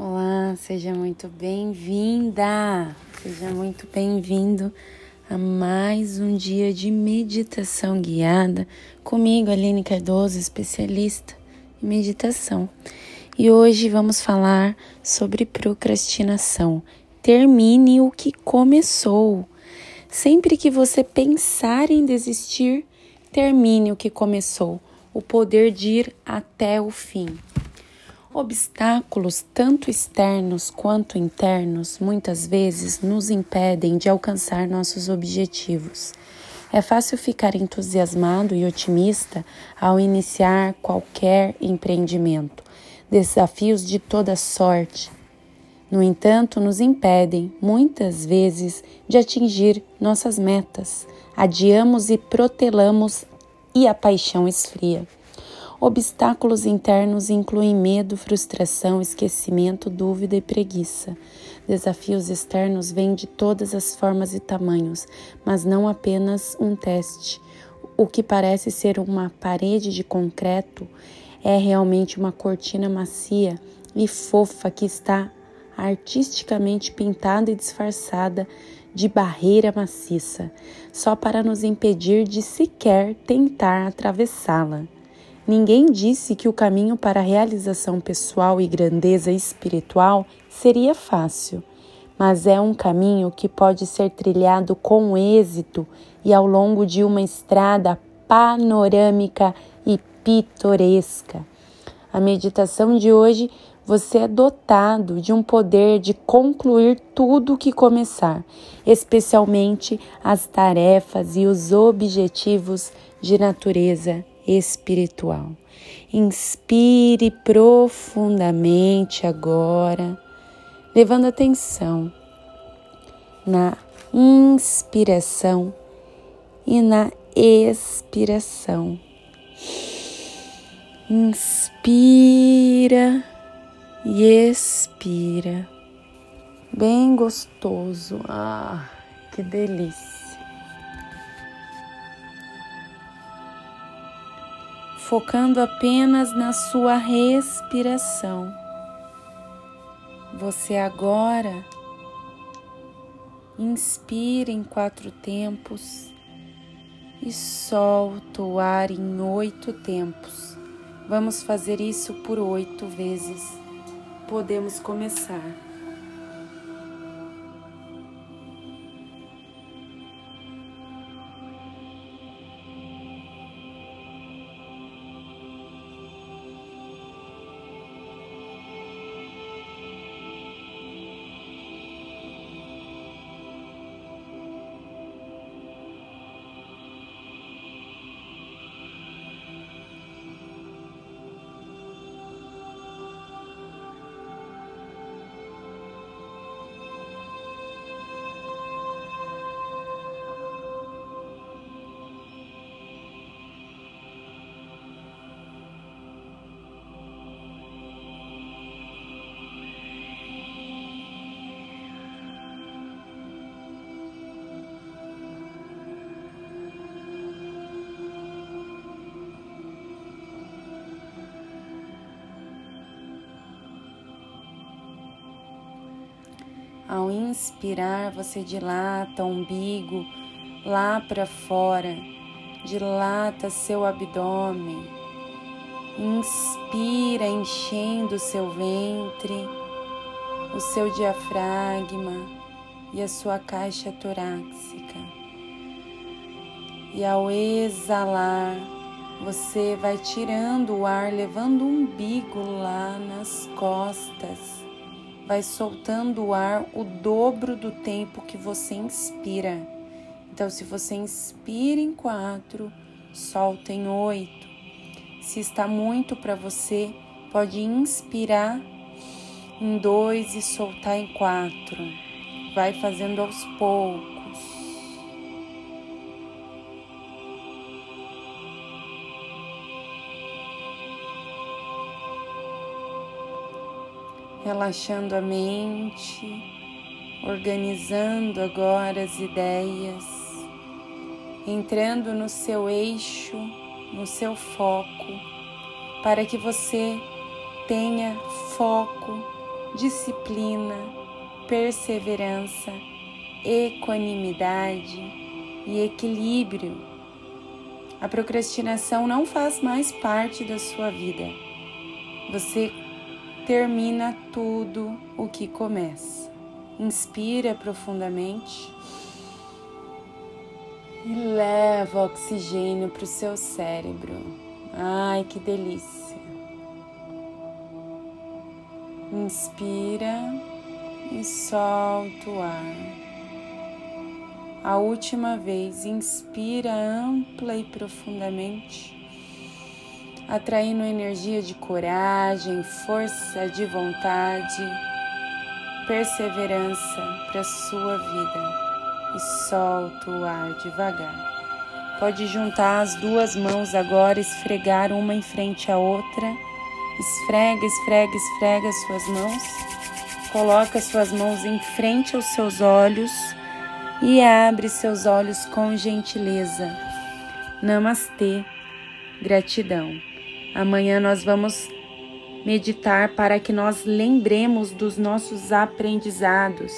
Olá, seja muito bem-vinda, seja muito bem-vindo a mais um dia de meditação guiada comigo, Aline Cardoso, especialista em meditação. E hoje vamos falar sobre procrastinação. Termine o que começou. Sempre que você pensar em desistir, termine o que começou. O poder de ir até o fim. Obstáculos, tanto externos quanto internos, muitas vezes nos impedem de alcançar nossos objetivos. É fácil ficar entusiasmado e otimista ao iniciar qualquer empreendimento. Desafios de toda sorte, no entanto, nos impedem, muitas vezes, de atingir nossas metas. Adiamos e protelamos e a paixão esfria. Obstáculos internos incluem medo, frustração, esquecimento, dúvida e preguiça. Desafios externos vêm de todas as formas e tamanhos, mas não apenas um teste. O que parece ser uma parede de concreto é realmente uma cortina macia e fofa que está artisticamente pintada e disfarçada de barreira maciça, só para nos impedir de sequer tentar atravessá-la. Ninguém disse que o caminho para a realização pessoal e grandeza espiritual seria fácil, mas é um caminho que pode ser trilhado com êxito e ao longo de uma estrada panorâmica e pitoresca. A meditação de hoje você é dotado de um poder de concluir tudo o que começar, especialmente as tarefas e os objetivos de natureza espiritual. Inspire profundamente agora, levando atenção na inspiração e na expiração. Inspira e expira. Bem gostoso. Ah, que delícia. Focando apenas na sua respiração. Você agora inspira em quatro tempos e solta o ar em oito tempos. Vamos fazer isso por oito vezes. Podemos começar. Ao inspirar, você dilata o umbigo lá para fora, dilata seu abdômen. Inspira, enchendo seu ventre, o seu diafragma e a sua caixa torácica. E ao exalar, você vai tirando o ar, levando o umbigo lá nas costas vai soltando o ar o dobro do tempo que você inspira. Então, se você inspira em quatro, solta em oito. Se está muito para você, pode inspirar em dois e soltar em quatro. Vai fazendo aos poucos. Relaxando a mente, organizando agora as ideias, entrando no seu eixo, no seu foco, para que você tenha foco disciplina, perseverança, equanimidade e equilíbrio. A procrastinação não faz mais parte da sua vida. Você termina tudo o que começa. Inspira profundamente e leva oxigênio para o seu cérebro. Ai, que delícia! Inspira e solta o ar. A última vez, inspira ampla e profundamente, atraindo energia de coragem, força de vontade, perseverança para sua vida e solta o ar devagar. Pode juntar as duas mãos agora, esfregar uma em frente à outra. Esfrega, esfrega, esfrega as suas mãos. Coloca suas mãos em frente aos seus olhos e abre seus olhos com gentileza. Namastê. Gratidão. Amanhã nós vamos meditar para que nós lembremos dos nossos aprendizados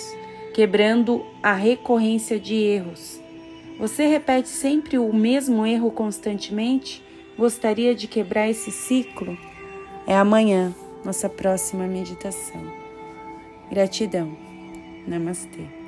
quebrando a recorrência de erros. Você repete sempre o mesmo erro constantemente? Gostaria de quebrar esse ciclo? É amanhã, nossa próxima meditação. Gratidão. Namastê.